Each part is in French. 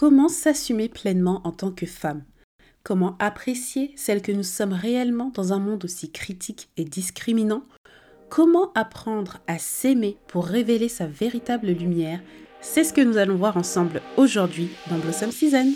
Comment s'assumer pleinement en tant que femme? Comment apprécier celle que nous sommes réellement dans un monde aussi critique et discriminant? Comment apprendre à s'aimer pour révéler sa véritable lumière? C'est ce que nous allons voir ensemble aujourd'hui dans Blossom Season.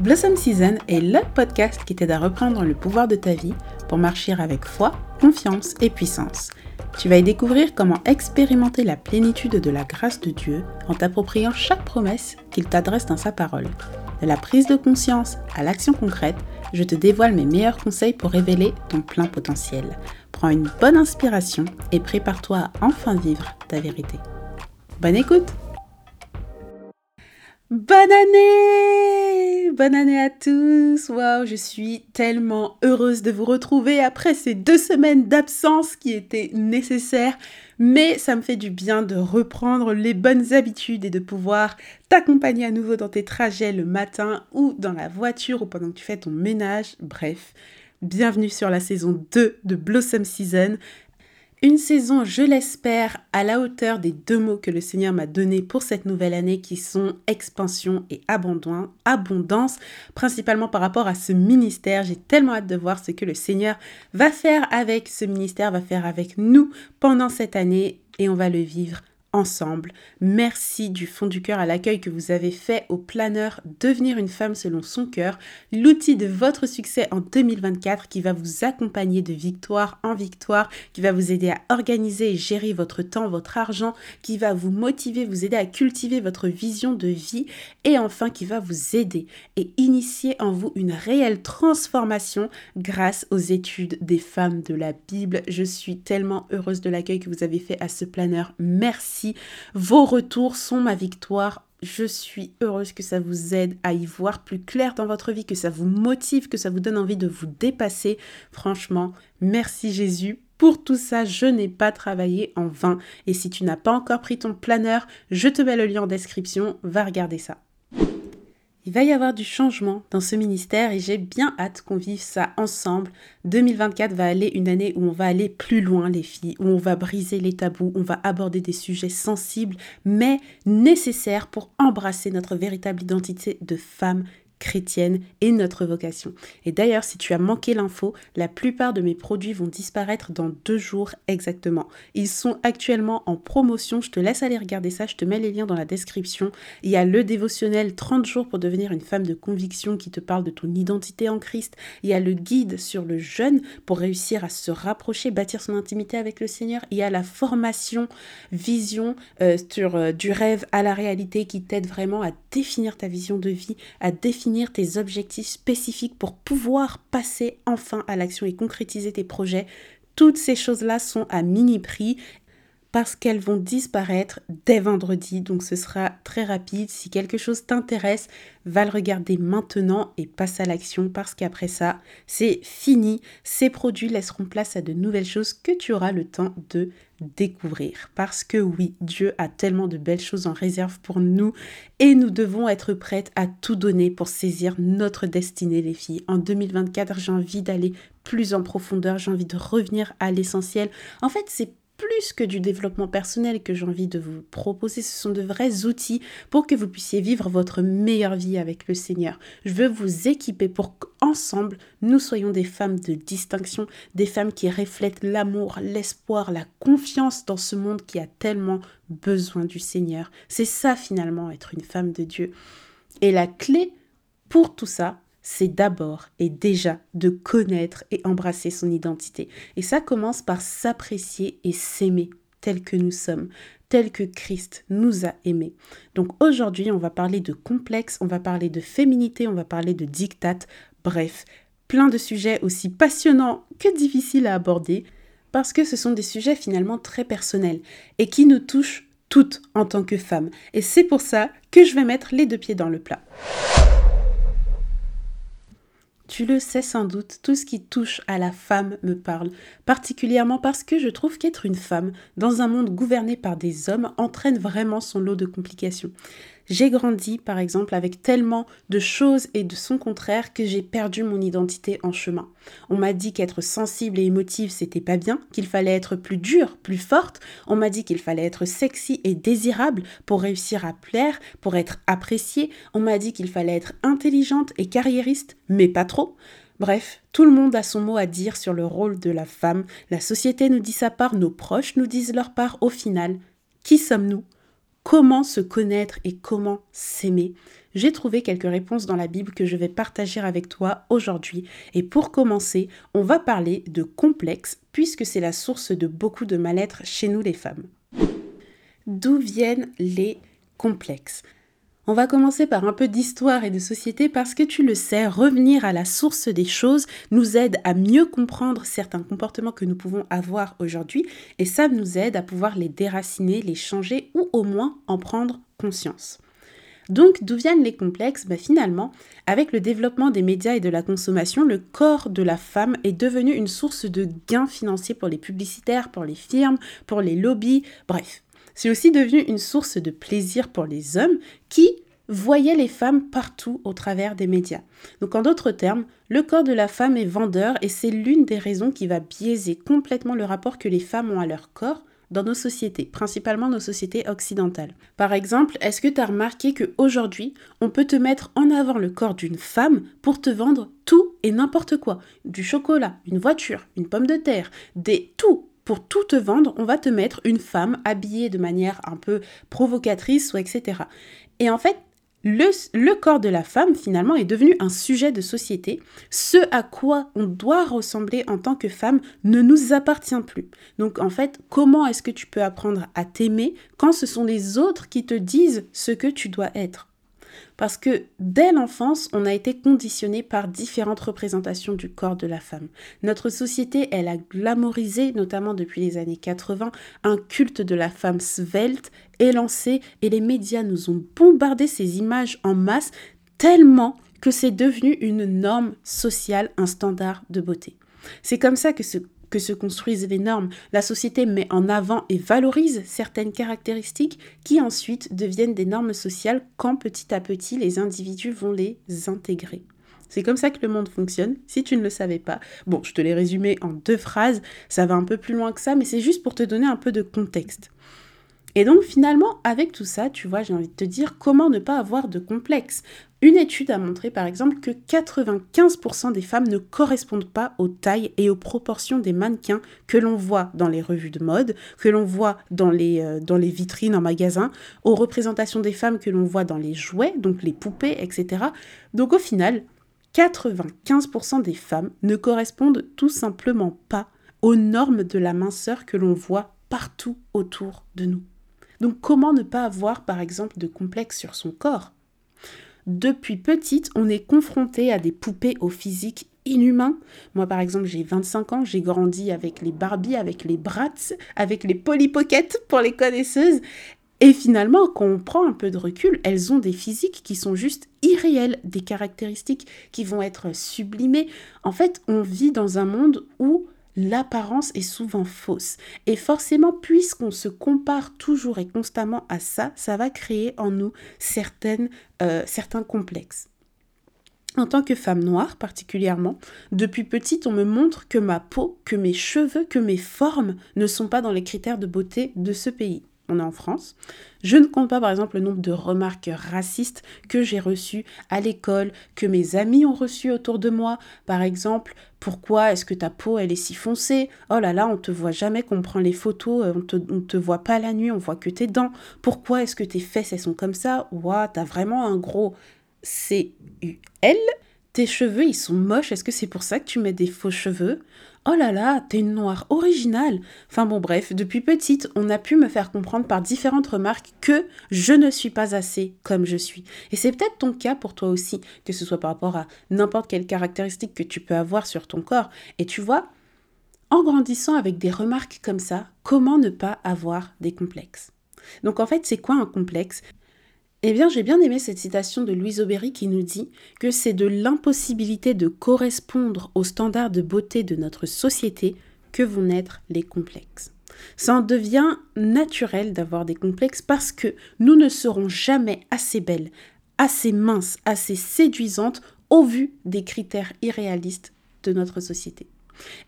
Blossom Season est le podcast qui t'aide à reprendre le pouvoir de ta vie pour marcher avec foi, confiance et puissance. Tu vas y découvrir comment expérimenter la plénitude de la grâce de Dieu en t'appropriant chaque promesse qu'il t'adresse dans sa parole. De la prise de conscience à l'action concrète, je te dévoile mes meilleurs conseils pour révéler ton plein potentiel. Prends une bonne inspiration et prépare-toi à enfin vivre ta vérité. Bonne écoute Bonne année Bonne année à tous Waouh, je suis tellement heureuse de vous retrouver après ces deux semaines d'absence qui étaient nécessaires, mais ça me fait du bien de reprendre les bonnes habitudes et de pouvoir t'accompagner à nouveau dans tes trajets le matin ou dans la voiture ou pendant que tu fais ton ménage, bref. Bienvenue sur la saison 2 de Blossom Season. Une saison, je l'espère, à la hauteur des deux mots que le Seigneur m'a donnés pour cette nouvelle année qui sont expansion et abondance, principalement par rapport à ce ministère. J'ai tellement hâte de voir ce que le Seigneur va faire avec ce ministère, va faire avec nous pendant cette année et on va le vivre ensemble. Merci du fond du cœur à l'accueil que vous avez fait au planeur Devenir une femme selon son cœur, l'outil de votre succès en 2024 qui va vous accompagner de victoire en victoire, qui va vous aider à organiser et gérer votre temps, votre argent, qui va vous motiver, vous aider à cultiver votre vision de vie et enfin qui va vous aider et initier en vous une réelle transformation grâce aux études des femmes de la Bible. Je suis tellement heureuse de l'accueil que vous avez fait à ce planeur. Merci vos retours sont ma victoire. Je suis heureuse que ça vous aide à y voir plus clair dans votre vie, que ça vous motive, que ça vous donne envie de vous dépasser. Franchement, merci Jésus. Pour tout ça, je n'ai pas travaillé en vain. Et si tu n'as pas encore pris ton planeur, je te mets le lien en description. Va regarder ça. Il va y avoir du changement dans ce ministère et j'ai bien hâte qu'on vive ça ensemble. 2024 va aller une année où on va aller plus loin les filles, où on va briser les tabous, on va aborder des sujets sensibles mais nécessaires pour embrasser notre véritable identité de femme chrétienne et notre vocation. Et d'ailleurs, si tu as manqué l'info, la plupart de mes produits vont disparaître dans deux jours exactement. Ils sont actuellement en promotion. Je te laisse aller regarder ça. Je te mets les liens dans la description. Il y a le dévotionnel 30 jours pour devenir une femme de conviction qui te parle de ton identité en Christ. Il y a le guide sur le jeûne pour réussir à se rapprocher, bâtir son intimité avec le Seigneur. Il y a la formation vision euh, sur euh, du rêve à la réalité qui t'aide vraiment à définir ta vision de vie, à définir tes objectifs spécifiques pour pouvoir passer enfin à l'action et concrétiser tes projets. Toutes ces choses-là sont à mini prix parce qu'elles vont disparaître dès vendredi. Donc ce sera très rapide. Si quelque chose t'intéresse, va le regarder maintenant et passe à l'action parce qu'après ça, c'est fini. Ces produits laisseront place à de nouvelles choses que tu auras le temps de découvrir. Parce que oui, Dieu a tellement de belles choses en réserve pour nous et nous devons être prêtes à tout donner pour saisir notre destinée, les filles. En 2024, j'ai envie d'aller plus en profondeur, j'ai envie de revenir à l'essentiel. En fait, c'est plus que du développement personnel que j'ai envie de vous proposer. Ce sont de vrais outils pour que vous puissiez vivre votre meilleure vie avec le Seigneur. Je veux vous équiper pour qu'ensemble, nous soyons des femmes de distinction, des femmes qui reflètent l'amour, l'espoir, la confiance dans ce monde qui a tellement besoin du Seigneur. C'est ça finalement, être une femme de Dieu. Et la clé pour tout ça, c'est d'abord et déjà de connaître et embrasser son identité. Et ça commence par s'apprécier et s'aimer tel que nous sommes, tel que Christ nous a aimés. Donc aujourd'hui, on va parler de complexe, on va parler de féminité, on va parler de dictat, bref, plein de sujets aussi passionnants que difficiles à aborder, parce que ce sont des sujets finalement très personnels et qui nous touchent toutes en tant que femmes. Et c'est pour ça que je vais mettre les deux pieds dans le plat. Tu le sais sans doute, tout ce qui touche à la femme me parle, particulièrement parce que je trouve qu'être une femme dans un monde gouverné par des hommes entraîne vraiment son lot de complications. J'ai grandi, par exemple, avec tellement de choses et de son contraire que j'ai perdu mon identité en chemin. On m'a dit qu'être sensible et émotive, c'était pas bien, qu'il fallait être plus dure, plus forte. On m'a dit qu'il fallait être sexy et désirable pour réussir à plaire, pour être appréciée. On m'a dit qu'il fallait être intelligente et carriériste, mais pas trop. Bref, tout le monde a son mot à dire sur le rôle de la femme. La société nous dit sa part, nos proches nous disent leur part. Au final, qui sommes-nous? Comment se connaître et comment s'aimer J'ai trouvé quelques réponses dans la Bible que je vais partager avec toi aujourd'hui. Et pour commencer, on va parler de complexe, puisque c'est la source de beaucoup de mal-être chez nous les femmes. D'où viennent les complexes? On va commencer par un peu d'histoire et de société parce que tu le sais, revenir à la source des choses nous aide à mieux comprendre certains comportements que nous pouvons avoir aujourd'hui et ça nous aide à pouvoir les déraciner, les changer ou au moins en prendre conscience. Donc, d'où viennent les complexes? Bah, Finalement, avec le développement des médias et de la consommation, le corps de la femme est devenu une source de gains financiers pour les publicitaires, pour les firmes, pour les lobbies, bref. C'est aussi devenu une source de plaisir pour les hommes qui voyaient les femmes partout au travers des médias. Donc en d'autres termes, le corps de la femme est vendeur et c'est l'une des raisons qui va biaiser complètement le rapport que les femmes ont à leur corps dans nos sociétés, principalement nos sociétés occidentales. Par exemple, est-ce que tu as remarqué qu'aujourd'hui, on peut te mettre en avant le corps d'une femme pour te vendre tout et n'importe quoi? Du chocolat, une voiture, une pomme de terre, des tout pour tout te vendre, on va te mettre une femme habillée de manière un peu provocatrice etc. Et en fait, le, le, corps de la femme, finalement, est devenu un sujet de société. Ce à quoi on doit ressembler en tant que femme ne nous appartient plus. Donc, en fait, comment est-ce que tu peux apprendre à t'aimer quand ce sont les autres qui te disent ce que tu dois être? Parce que dès l'enfance, on a été conditionné par différentes représentations du corps de la femme. Notre société, elle a glamorisé, notamment depuis les années 80, un culte de la femme svelte, élancée, et les médias nous ont bombardé ces images en masse tellement que c'est devenu une norme sociale, un standard de beauté. C'est comme ça que ce que se construisent les normes. La société met en avant et valorise certaines caractéristiques qui ensuite deviennent des normes sociales quand petit à petit les individus vont les intégrer. C'est comme ça que le monde fonctionne, si tu ne le savais pas. Bon, je te l'ai résumé en deux phrases, ça va un peu plus loin que ça, mais c'est juste pour te donner un peu de contexte. Et donc finalement, avec tout ça, tu vois, j'ai envie de te dire comment ne pas avoir de complexe? Une étude a montré par exemple que 95% des femmes ne correspondent pas aux tailles et aux proportions des mannequins que l'on voit dans les revues de mode, que l'on voit dans les, euh, dans les vitrines en magasin, aux représentations des femmes que l'on voit dans les jouets, donc les poupées, etc. Donc au final, 95% des femmes ne correspondent tout simplement pas aux normes de la minceur que l'on voit partout autour de nous. Donc comment ne pas avoir par exemple de complexe sur son corps? Depuis petite, on est confronté à des poupées au physique inhumain. Moi par exemple, j'ai 25 ans, j'ai grandi avec les Barbie, avec les Bratz, avec les Polly Pocket pour les connaisseuses. Et finalement, quand on prend un peu de recul, elles ont des physiques qui sont juste irréelles, des caractéristiques qui vont être sublimées. En fait, on vit dans un monde où l'apparence est souvent fausse. Et forcément, puisqu'on se compare toujours et constamment à ça, ça va créer en nous certaines, euh, certains complexes. En tant que femme noire particulièrement, depuis petite, on me montre que ma peau, que mes cheveux, que mes formes ne sont pas dans les critères de beauté de ce pays en France. Je ne compte pas par exemple le nombre de remarques racistes que j'ai reçues à l'école, que mes amis ont reçues autour de moi. Par exemple, pourquoi est-ce que ta peau elle est si foncée? Oh là là, on te voit jamais qu'on prend les photos, euh, on te, te voit pas la nuit, on voit que tes dents. Pourquoi est-ce que tes fesses elles sont comme ça? Ouah, t'as vraiment un gros C-U-L tes cheveux, ils sont moches, est-ce que c'est pour ça que tu mets des faux cheveux? Oh là là, t'es une noire originale. Enfin bon bref, depuis petite, on a pu me faire comprendre par différentes remarques que je ne suis pas assez comme je suis. Et c'est peut-être ton cas pour toi aussi, que ce soit par rapport à n'importe quelle caractéristique que tu peux avoir sur ton corps. Et tu vois, en grandissant avec des remarques comme ça, comment ne pas avoir des complexes? Donc en fait, c'est quoi un complexe? Eh bien, j'ai bien aimé cette citation de Louise Aubéry qui nous dit que c'est de l'impossibilité de correspondre aux standards de beauté de notre société que vont naître les complexes. Ça en devient naturel d'avoir des complexes parce que nous ne serons jamais assez belles, assez minces, assez séduisantes au vu des critères irréalistes de notre société.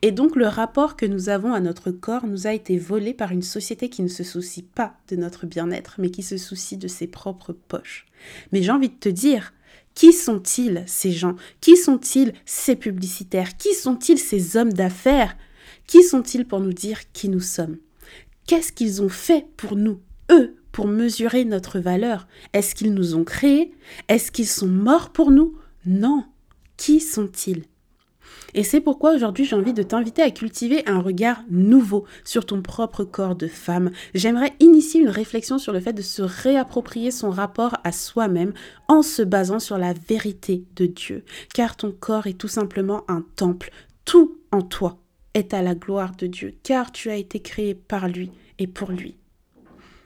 Et donc le rapport que nous avons à notre corps nous a été volé par une société qui ne se soucie pas de notre bien-être, mais qui se soucie de ses propres poches. Mais j'ai envie de te dire, qui sont-ils ces gens? Qui sont-ils ces publicitaires? Qui sont-ils ces hommes d'affaires? Qui sont-ils pour nous dire qui nous sommes? Qu'est-ce qu'ils ont fait pour nous, eux, pour mesurer notre valeur? Est-ce qu'ils nous ont créés? Est-ce qu'ils sont morts pour nous? Non. Qui sont-ils? Et c'est pourquoi aujourd'hui j'ai envie de t'inviter à cultiver un regard nouveau sur ton propre corps de femme. J'aimerais initier une réflexion sur le fait de se réapproprier son rapport à soi-même en se basant sur la vérité de Dieu. Car ton corps est tout simplement un temple. Tout en toi est à la gloire de Dieu, car tu as été créé par lui et pour lui.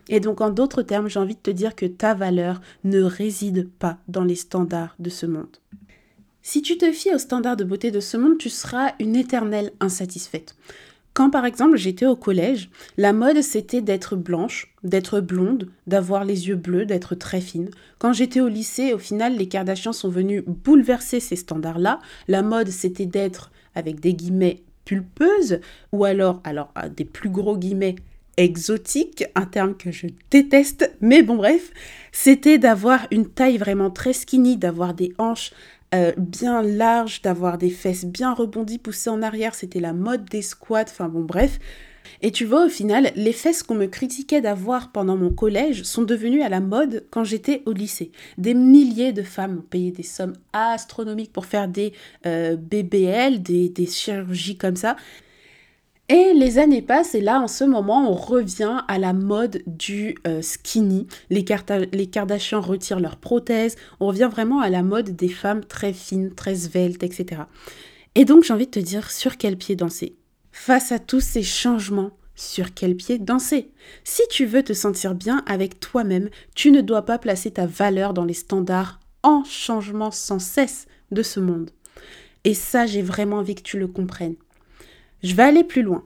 Et donc en d'autres termes, j'ai envie de te dire que ta valeur ne réside pas dans les standards de ce monde. Si tu te fies aux standards de beauté de ce monde, tu seras une éternelle insatisfaite. Quand par exemple j'étais au collège, la mode c'était d'être blanche, d'être blonde, d'avoir les yeux bleus, d'être très fine. Quand j'étais au lycée, au final, les Kardashians sont venus bouleverser ces standards-là. La mode c'était d'être avec des guillemets pulpeuse ou alors, alors des plus gros guillemets exotique, un terme que je déteste, mais bon bref, c'était d'avoir une taille vraiment très skinny, d'avoir des hanches euh, bien larges, d'avoir des fesses bien rebondies, poussées en arrière. C'était la mode des squats. Enfin bon, bref. Et tu vois, au final, les fesses qu'on me critiquait d'avoir pendant mon collège sont devenues à la mode quand j'étais au lycée. Des milliers de femmes ont payé des sommes astronomiques pour faire des euh, BBL, des chirurgies comme ça. Et les années passent et là, en ce moment, on revient à la mode du euh, skinny. Les, les Kardashians retirent leurs prothèses. On revient vraiment à la mode des femmes très fines, très sveltes, etc. Et donc, j'ai envie de te dire sur quel pied danser? Face à tous ces changements, sur quel pied danser? Si tu veux te sentir bien avec toi-même, tu ne dois pas placer ta valeur dans les standards en changement sans cesse de ce monde. Et ça, j'ai vraiment envie que tu le comprennes. Je vais aller plus loin.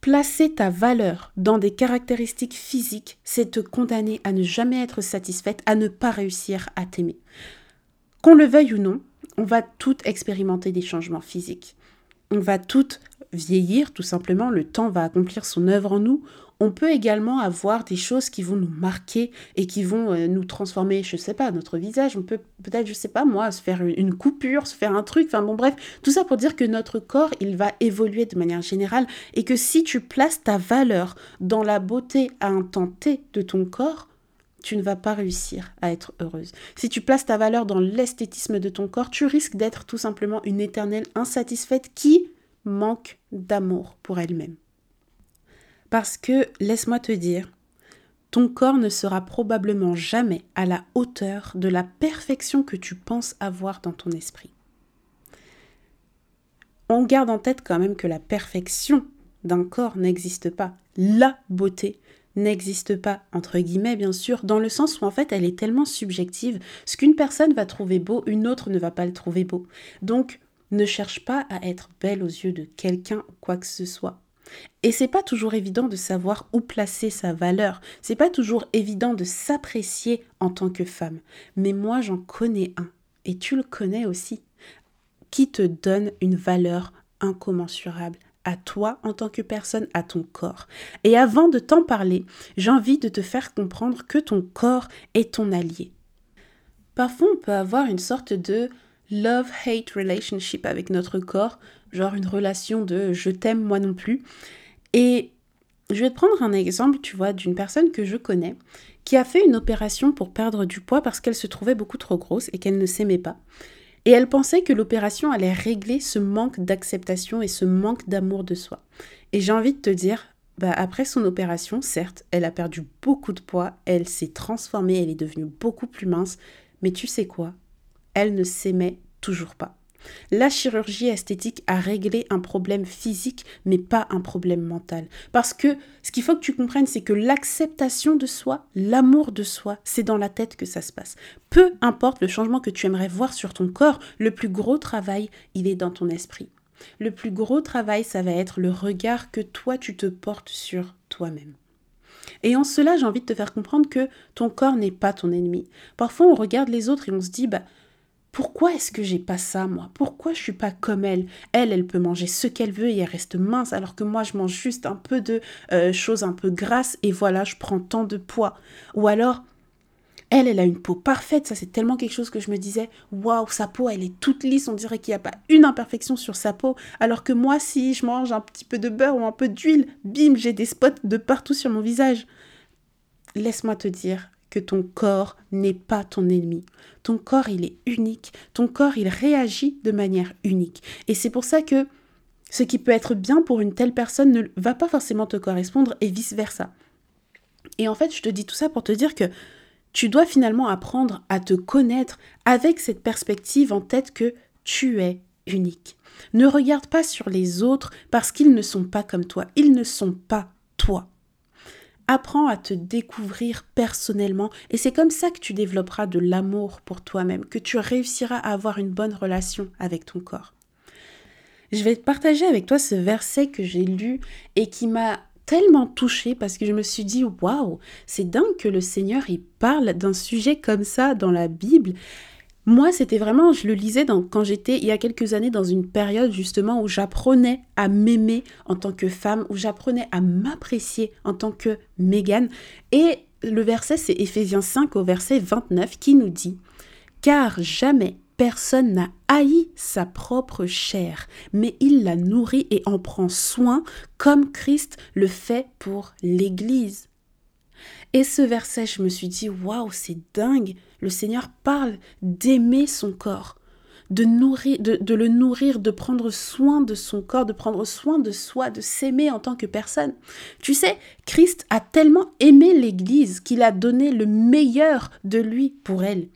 Placer ta valeur dans des caractéristiques physiques, c'est te condamner à ne jamais être satisfaite, à ne pas réussir à t'aimer. Qu'on le veuille ou non, on va toutes expérimenter des changements physiques. On va toutes vieillir, tout simplement, le temps va accomplir son œuvre en nous on peut également avoir des choses qui vont nous marquer et qui vont euh, nous transformer, je sais pas, notre visage. On peut peut-être, je sais pas moi, se faire une coupure, se faire un truc. Enfin bon, bref, tout ça pour dire que notre corps, il va évoluer de manière générale et que si tu places ta valeur dans la beauté à un temps T de ton corps, tu ne vas pas réussir à être heureuse. Si tu places ta valeur dans l'esthétisme de ton corps, tu risques d'être tout simplement une éternelle insatisfaite qui manque d'amour pour elle-même. Parce que, laisse-moi te dire, ton corps ne sera probablement jamais à la hauteur de la perfection que tu penses avoir dans ton esprit. On garde en tête quand même que la perfection d'un corps n'existe pas. La beauté n'existe pas, entre guillemets bien sûr, dans le sens où en fait elle est tellement subjective. Ce qu'une personne va trouver beau, une autre ne va pas le trouver beau. Donc ne cherche pas à être belle aux yeux de quelqu'un ou quoi que ce soit. Et c'est pas toujours évident de savoir où placer sa valeur. C'est pas toujours évident de s'apprécier en tant que femme. Mais moi, j'en connais un. Et tu le connais aussi. Qui te donne une valeur incommensurable à toi en tant que personne, à ton corps. Et avant de t'en parler, j'ai envie de te faire comprendre que ton corps est ton allié. Parfois, on peut avoir une sorte de love-hate relationship avec notre corps, genre une relation de je t'aime moi non plus. Et je vais te prendre un exemple, tu vois, d'une personne que je connais qui a fait une opération pour perdre du poids parce qu'elle se trouvait beaucoup trop grosse et qu'elle ne s'aimait pas. Et elle pensait que l'opération allait régler ce manque d'acceptation et ce manque d'amour de soi. Et j'ai envie de te dire, bah après son opération, certes, elle a perdu beaucoup de poids, elle s'est transformée, elle est devenue beaucoup plus mince, mais tu sais quoi? Elle ne s'aimait toujours pas. La chirurgie esthétique a réglé un problème physique, mais pas un problème mental. Parce que ce qu'il faut que tu comprennes, c'est que l'acceptation de soi, l'amour de soi, c'est dans la tête que ça se passe. Peu importe le changement que tu aimerais voir sur ton corps, le plus gros travail, il est dans ton esprit. Le plus gros travail, ça va être le regard que toi tu te portes sur toi-même. Et en cela, j'ai envie de te faire comprendre que ton corps n'est pas ton ennemi. Parfois, on regarde les autres et on se dit, bah, pourquoi est-ce que j'ai pas ça, moi? Pourquoi je suis pas comme elle? Elle, elle peut manger ce qu'elle veut et elle reste mince, alors que moi, je mange juste un peu de euh, choses un peu grasses et voilà, je prends tant de poids. Ou alors, elle, elle a une peau parfaite, ça c'est tellement quelque chose que je me disais, waouh, sa peau, elle est toute lisse, on dirait qu'il n'y a pas une imperfection sur sa peau, alors que moi, si je mange un petit peu de beurre ou un peu d'huile, bim, j'ai des spots de partout sur mon visage. Laisse-moi te dire que ton corps n'est pas ton ennemi. Ton corps, il est unique. Ton corps, il réagit de manière unique. Et c'est pour ça que ce qui peut être bien pour une telle personne ne va pas forcément te correspondre et vice-versa. Et en fait, je te dis tout ça pour te dire que tu dois finalement apprendre à te connaître avec cette perspective en tête que tu es unique. Ne regarde pas sur les autres parce qu'ils ne sont pas comme toi. Ils ne sont pas toi. Apprends à te découvrir personnellement et c'est comme ça que tu développeras de l'amour pour toi-même, que tu réussiras à avoir une bonne relation avec ton corps. Je vais partager avec toi ce verset que j'ai lu et qui m'a tellement touchée parce que je me suis dit waouh, c'est dingue que le Seigneur il parle d'un sujet comme ça dans la Bible moi, c'était vraiment, je le lisais quand j'étais il y a quelques années dans une période justement où j'apprenais à m'aimer en tant que femme, où j'apprenais à m'apprécier en tant que Mégane. Et le verset, c'est Éphésiens 5 au verset 29 qui nous dit Car jamais personne n'a haï sa propre chair, mais il la nourrit et en prend soin comme Christ le fait pour l'Église. Et ce verset, je me suis dit, waouh, c'est dingue. Le Seigneur parle d'aimer son corps, de, nourrir, de, le nourrir, de prendre soin de son corps, de prendre soin de soi, de s'aimer en tant que personne. Tu sais, Christ a tellement aimé l'Église qu'il a donné le meilleur de lui pour elle.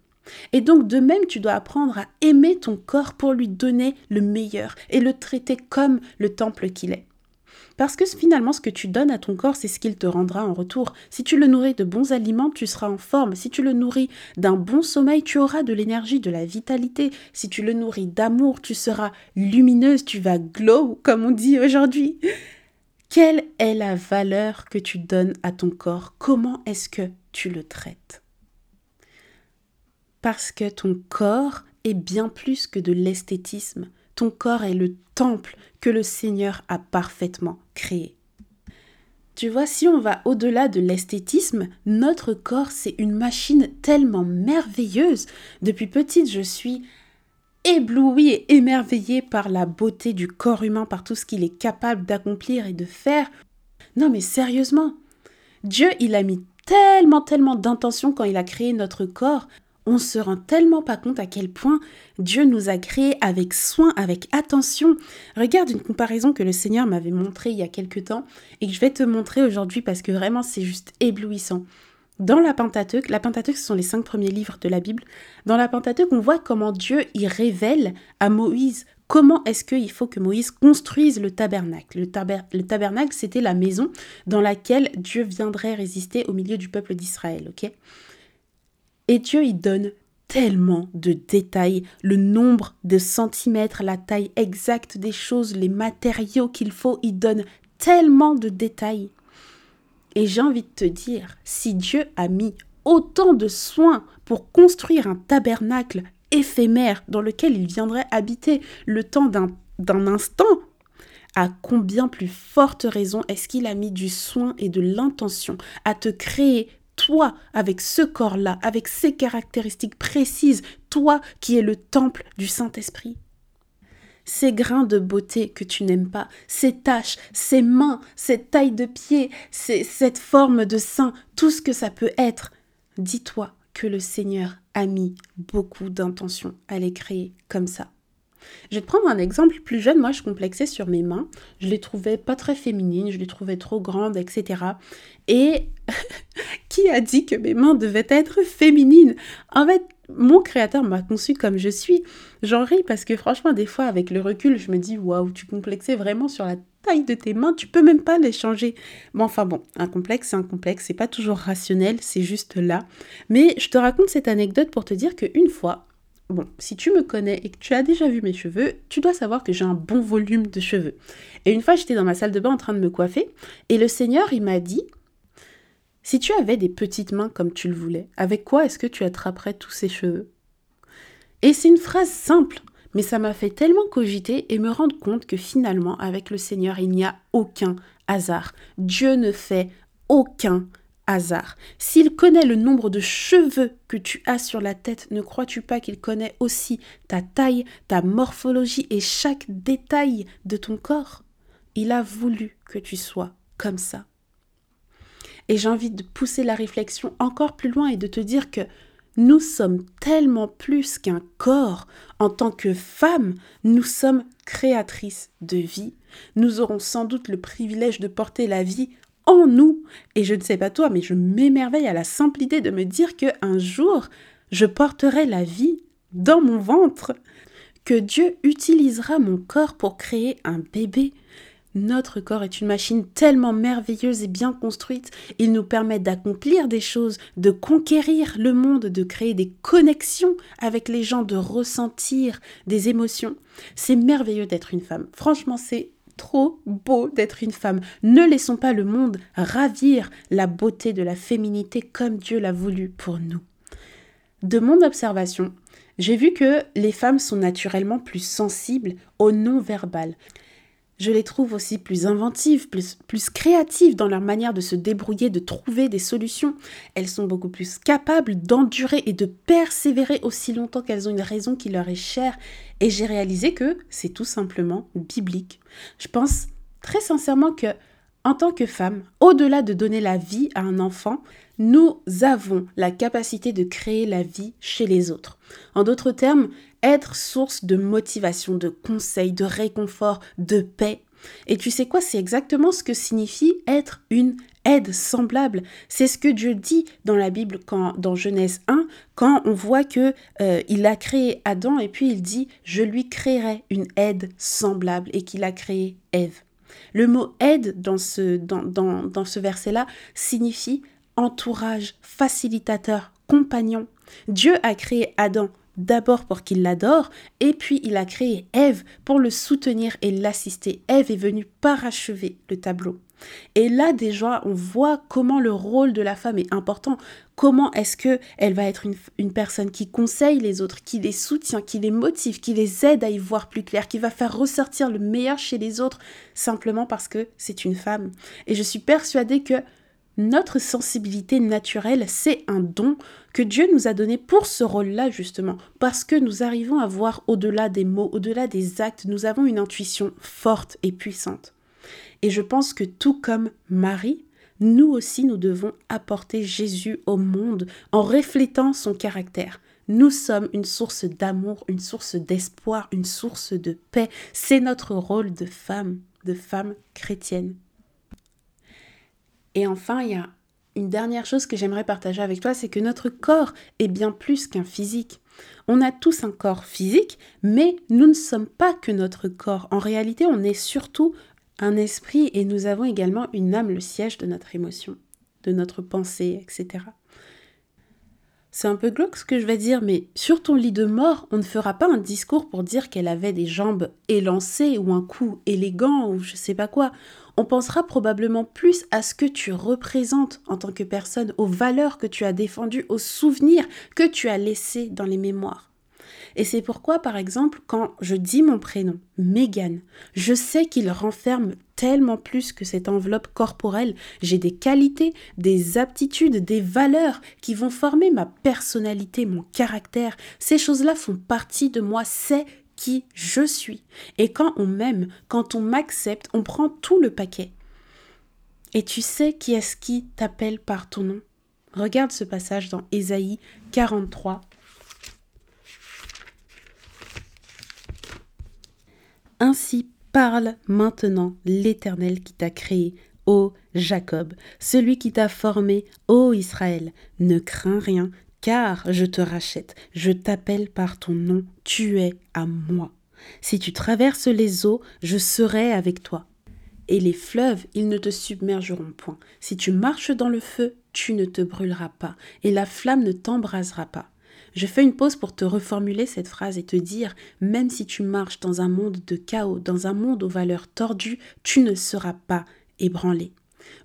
Et donc de même, tu dois apprendre à aimer ton corps pour lui donner le meilleur et le traiter comme le temple qu'il est. Parce que finalement, ce que tu donnes à ton corps, c'est ce qu'il te rendra en retour. Si tu le nourris de bons aliments, tu seras en forme. Si tu le nourris d'un bon sommeil, tu auras de l'énergie, de la vitalité. Si tu le nourris d'amour, tu seras lumineuse, tu vas glow, comme on dit aujourd'hui. Quelle est la valeur que tu donnes à ton corps? Comment est-ce que tu le traites? Parce que ton corps est bien plus que de l'esthétisme. Ton corps est le temple que le Seigneur a parfaitement créé. Tu vois, si on va au-delà de l'esthétisme, notre corps, c'est une machine tellement merveilleuse. Depuis petite, je suis éblouie et émerveillée par la beauté du corps humain, par tout ce qu'il est capable d'accomplir et de faire. Non mais sérieusement, Dieu, il a mis tellement, tellement d'intention quand il a créé notre corps on se rend tellement pas compte à quel point Dieu nous a créés avec soin, avec attention. Regarde une comparaison que le Seigneur m'avait montrée il y a quelque temps et que je vais te montrer aujourd'hui parce que vraiment c'est juste éblouissant. Dans la Pentateuque, la Pentateuque ce sont les cinq premiers livres de la Bible. Dans la Pentateuque, on voit comment Dieu y révèle à Moïse comment est-ce qu'il faut que Moïse construise le tabernacle? Le, le tabernacle, c'était la maison dans laquelle Dieu viendrait résister au milieu du peuple d'Israël, ok? Et Dieu y donne tellement de détails, le nombre de centimètres, la taille exacte des choses, les matériaux qu'il faut, il donne tellement de détails. Et j'ai envie de te dire, si Dieu a mis autant de soins pour construire un tabernacle éphémère dans lequel il viendrait habiter le temps d'un instant, à combien plus forte raison est-ce qu'il a mis du soin et de l'intention à te créer toi, avec ce corps-là, avec ces caractéristiques précises, toi qui es le temple du Saint-Esprit. Ces grains de beauté que tu n'aimes pas, ces taches, ces mains, cette taille de pied, cette forme de sein, tout ce que ça peut être, dis-toi que le Seigneur a mis beaucoup d'intention à les créer comme ça. Je vais te prendre un exemple. Plus jeune, moi, je complexais sur mes mains. Je les trouvais pas très féminines, je les trouvais trop grandes, etc. Et qui a dit que mes mains devaient être féminines? En fait, mon créateur m'a conçu comme je suis. J'en ris parce que franchement, des fois, avec le recul, je me dis waouh, tu complexais vraiment sur la taille de tes mains, tu peux même pas les changer. Bon, enfin bon, un complexe, c'est un complexe, c'est pas toujours rationnel, c'est juste là. Mais je te raconte cette anecdote pour te dire qu'une fois, bon, si tu me connais et que tu as déjà vu mes cheveux, tu dois savoir que j'ai un bon volume de cheveux. Et une fois, j'étais dans ma salle de bain en train de me coiffer, et le Seigneur, il m'a dit, si tu avais des petites mains comme tu le voulais, avec quoi est-ce que tu attraperais tous ces cheveux? Et c'est une phrase simple, mais ça m'a fait tellement cogiter et me rendre compte que finalement, avec le Seigneur, il n'y a aucun hasard. Dieu ne fait aucun hasard. S'il connaît le nombre de cheveux que tu as sur la tête, ne crois-tu pas qu'il connaît aussi ta taille, ta morphologie et chaque détail de ton corps? Il a voulu que tu sois comme ça. Et j'ai envie de pousser la réflexion encore plus loin et de te dire que nous sommes tellement plus qu'un corps. En tant que femmes, nous sommes créatrices de vie. Nous aurons sans doute le privilège de porter la vie en nous. Et je ne sais pas toi, mais je m'émerveille à la simple idée de me dire que un jour, je porterai la vie dans mon ventre, que Dieu utilisera mon corps pour créer un bébé. Notre corps est une machine tellement merveilleuse et bien construite, il nous permet d'accomplir des choses, de conquérir le monde, de créer des connexions avec les gens, de ressentir des émotions. C'est merveilleux d'être une femme. Franchement, c'est trop beau d'être une femme. Ne laissons pas le monde ravir la beauté de la féminité comme Dieu l'a voulu pour nous. De mon observation, j'ai vu que les femmes sont naturellement plus sensibles au non-verbal. Je les trouve aussi plus inventives, plus, créatives dans leur manière de se débrouiller, de trouver des solutions. Elles sont beaucoup plus capables d'endurer et de persévérer aussi longtemps qu'elles ont une raison qui leur est chère. Et j'ai réalisé que c'est tout simplement biblique. Je pense très sincèrement que, en tant que femme, au-delà de donner la vie à un enfant, nous avons la capacité de créer la vie chez les autres. En d'autres termes, être source de motivation, de conseils, de réconfort, de paix. Et tu sais quoi, c'est exactement ce que signifie être une aide semblable. C'est ce que Dieu dit dans la Bible dans Genèse 1 quand on voit que euh, il a créé Adam et puis il dit je lui créerai une aide semblable et qu'il a créé Ève. Le mot aide dans ce, verset-là signifie entourage, facilitateur, compagnon. Dieu a créé Adam d'abord pour qu'il l'adore, et puis il a créé Ève pour le soutenir et l'assister. Ève est venue parachever le tableau. Et là déjà, on voit comment le rôle de la femme est important. Comment est-ce que elle va être une, une, personne qui conseille les autres, qui les soutient, qui les motive, qui les aide à y voir plus clair, qui va faire ressortir le meilleur chez les autres simplement parce que c'est une femme. Et je suis persuadée que notre sensibilité naturelle, c'est un don que Dieu nous a donné pour ce rôle-là, justement, parce que nous arrivons à voir au-delà des mots, au-delà des actes, nous avons une intuition forte et puissante. Et je pense que tout comme Marie, nous aussi, nous devons apporter Jésus au monde en reflétant son caractère. Nous sommes une source d'amour, une source d'espoir, une source de paix. C'est notre rôle de femme, de femme chrétienne. Et enfin, il y a une dernière chose que j'aimerais partager avec toi, c'est que notre corps est bien plus qu'un physique. On a tous un corps physique, mais nous ne sommes pas que notre corps. En réalité, on est surtout un esprit et nous avons également une âme, le siège de notre émotion, de notre pensée, etc. C'est un peu glauque ce que je vais dire, mais sur ton lit de mort, on ne fera pas un discours pour dire qu'elle avait des jambes élancées ou un cou élégant ou je sais pas quoi on pensera probablement plus à ce que tu représentes en tant que personne, aux valeurs que tu as défendues, aux souvenirs que tu as laissés dans les mémoires. Et c'est pourquoi, par exemple, quand je dis mon prénom, Megan, je sais qu'il renferme tellement plus que cette enveloppe corporelle. J'ai des qualités, des aptitudes, des valeurs qui vont former ma personnalité, mon caractère. Ces choses-là font partie de moi. C'est qui je suis. Et quand on m'aime, quand on m'accepte, on prend tout le paquet. Et tu sais qui est-ce qui t'appelle par ton nom? Regarde ce passage dans Ésaïe 43. Ainsi parle maintenant l'Éternel qui t'a créé, ô Jacob, celui qui t'a formé, ô Israël. Ne crains rien, car je te rachète, je t'appelle par ton nom, tu es à moi. Si tu traverses les eaux, je serai avec toi. Et les fleuves, ils ne te submergeront point. Si tu marches dans le feu, tu ne te brûleras pas, et la flamme ne t'embrasera pas. Je fais une pause pour te reformuler cette phrase et te dire, même si tu marches dans un monde de chaos, dans un monde aux valeurs tordues, tu ne seras pas ébranlé.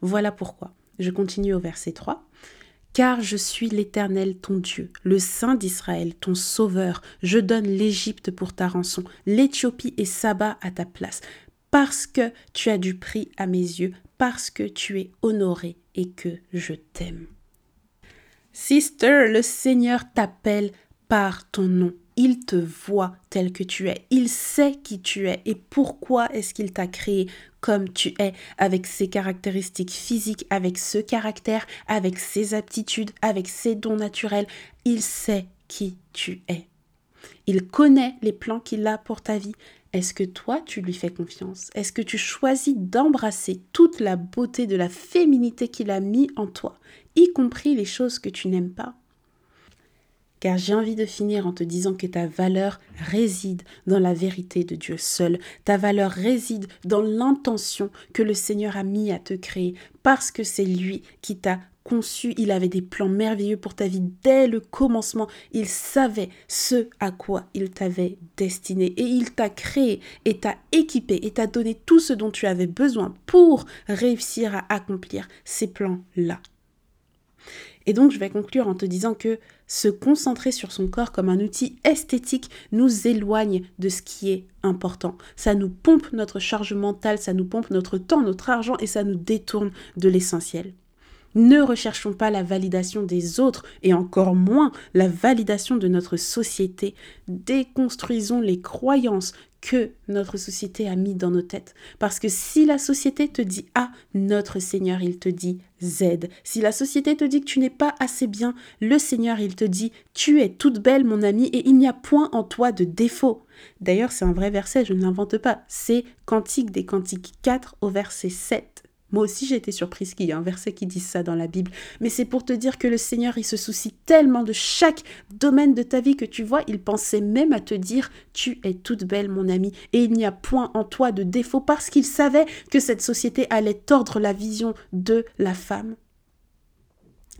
Voilà pourquoi. Je continue au verset 3. Car je suis l'Éternel ton Dieu, le Saint d'Israël, ton Sauveur. Je donne l'Égypte pour ta rançon, l'Éthiopie et Saba à ta place, parce que tu as du prix à mes yeux, parce que tu es honoré et que je t'aime. Sister, le Seigneur t'appelle par ton nom. Il te voit tel que tu es. Il sait qui tu es et pourquoi est-ce qu'il t'a créé comme tu es, avec ses caractéristiques physiques, avec ce caractère, avec ses aptitudes, avec ses dons naturels. Il sait qui tu es. Il connaît les plans qu'il a pour ta vie. Est-ce que toi, tu lui fais confiance? Est-ce que tu choisis d'embrasser toute la beauté de la féminité qu'il a mis en toi, y compris les choses que tu n'aimes pas? Car j'ai envie de finir en te disant que ta valeur réside dans la vérité de Dieu seul. Ta valeur réside dans l'intention que le Seigneur a mis à te créer, parce que c'est lui qui t'a conçu, il avait des plans merveilleux pour ta vie dès le commencement. Il savait ce à quoi il t'avait destiné et il t'a créé et t'a équipé et t'a donné tout ce dont tu avais besoin pour réussir à accomplir ces plans-là. Et donc je vais conclure en te disant que se concentrer sur son corps comme un outil esthétique nous éloigne de ce qui est important. Ça nous pompe notre charge mentale, ça nous pompe notre temps, notre argent et ça nous détourne de l'essentiel. Ne recherchons pas la validation des autres et encore moins la validation de notre société. Déconstruisons les croyances que notre société a mis dans nos têtes. Parce que si la société te dit A, notre Seigneur, il te dit Z. Si la société te dit que tu n'es pas assez bien, le Seigneur, il te dit Tu es toute belle, mon ami, et il n'y a point en toi de défaut. D'ailleurs, c'est un vrai verset, je ne l'invente pas. C'est Cantique des Cantiques 4 au verset 7. Moi aussi, j'ai été surprise qu'il y ait un verset qui dise ça dans la Bible. Mais c'est pour te dire que le Seigneur, il se soucie tellement de chaque domaine de ta vie que tu vois, il pensait même à te dire Tu es toute belle, mon ami, et il n'y a point en toi de défaut parce qu'il savait que cette société allait tordre la vision de la femme.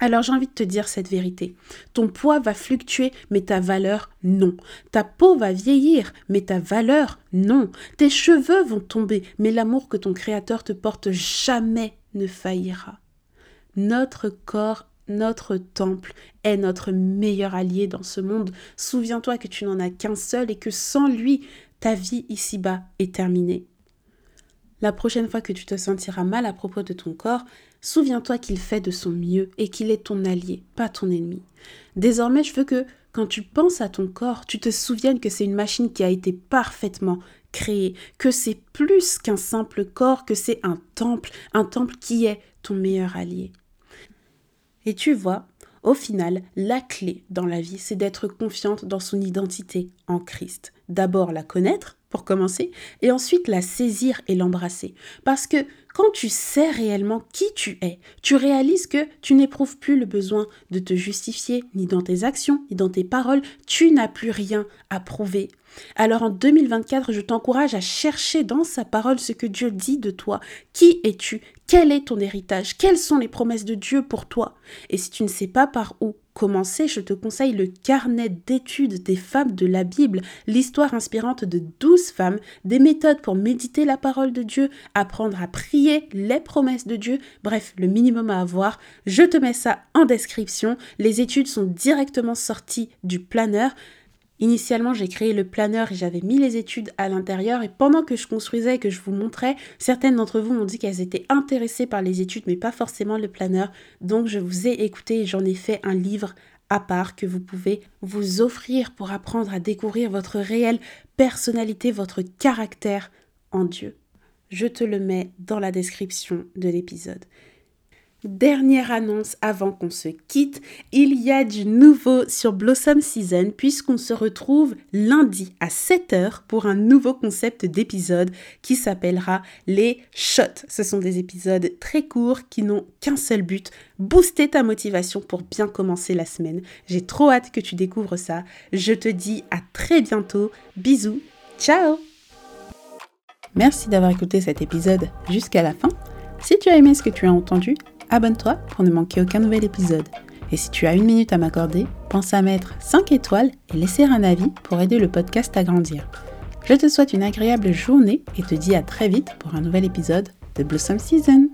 Alors j'ai envie de te dire cette vérité. Ton poids va fluctuer, mais ta valeur, non. Ta peau va vieillir, mais ta valeur, non. Tes cheveux vont tomber, mais l'amour que ton Créateur te porte jamais ne faillira. Notre corps, notre temple est notre meilleur allié dans ce monde. Souviens-toi que tu n'en as qu'un seul et que sans lui, ta vie ici-bas est terminée. La prochaine fois que tu te sentiras mal à propos de ton corps, souviens-toi qu'il fait de son mieux et qu'il est ton allié, pas ton ennemi. Désormais, je veux que quand tu penses à ton corps, tu te souviennes que c'est une machine qui a été parfaitement créée, que c'est plus qu'un simple corps, que c'est un temple, un temple qui est ton meilleur allié. Et tu vois, au final, la clé dans la vie, c'est d'être confiante dans son identité en Christ. D'abord la connaître, pour commencer, et ensuite la saisir et l'embrasser. Parce que quand tu sais réellement qui tu es, tu réalises que tu n'éprouves plus le besoin de te justifier, ni dans tes actions, ni dans tes paroles, tu n'as plus rien à prouver. Alors en 2024, je t'encourage à chercher dans sa parole ce que Dieu dit de toi. Qui es-tu? Quel est ton héritage? Quelles sont les promesses de Dieu pour toi? Et si tu ne sais pas par où commencer, je te conseille le carnet d'études des femmes de la Bible, l'histoire inspirante de douze femmes, des méthodes pour méditer la parole de Dieu, apprendre à prier, les promesses de Dieu, bref, le minimum à avoir. Je te mets ça en description. Les études sont directement sorties du planeur. Initialement, j'ai créé le planeur et j'avais mis les études à l'intérieur et pendant que je construisais et que je vous montrais, certaines d'entre vous m'ont dit qu'elles étaient intéressées par les études mais pas forcément le planeur. Donc je vous ai écouté et j'en ai fait un livre à part que vous pouvez vous offrir pour apprendre à découvrir votre réelle personnalité, votre caractère en Dieu. Je te le mets dans la description de l'épisode. Dernière annonce avant qu'on se quitte, il y a du nouveau sur Blossom Season puisqu'on se retrouve lundi à 7h pour un nouveau concept d'épisode qui s'appellera les shots. Ce sont des épisodes très courts qui n'ont qu'un seul but, booster ta motivation pour bien commencer la semaine. J'ai trop hâte que tu découvres ça. Je te dis à très bientôt. Bisous. Ciao Merci d'avoir écouté cet épisode jusqu'à la fin. Si tu as aimé ce que tu as entendu, abonne-toi pour ne manquer aucun nouvel épisode. Et si tu as une minute à m'accorder, pense à mettre 5 étoiles et laisser un avis pour aider le podcast à grandir. Je te souhaite une agréable journée et te dis à très vite pour un nouvel épisode de Blossom Season.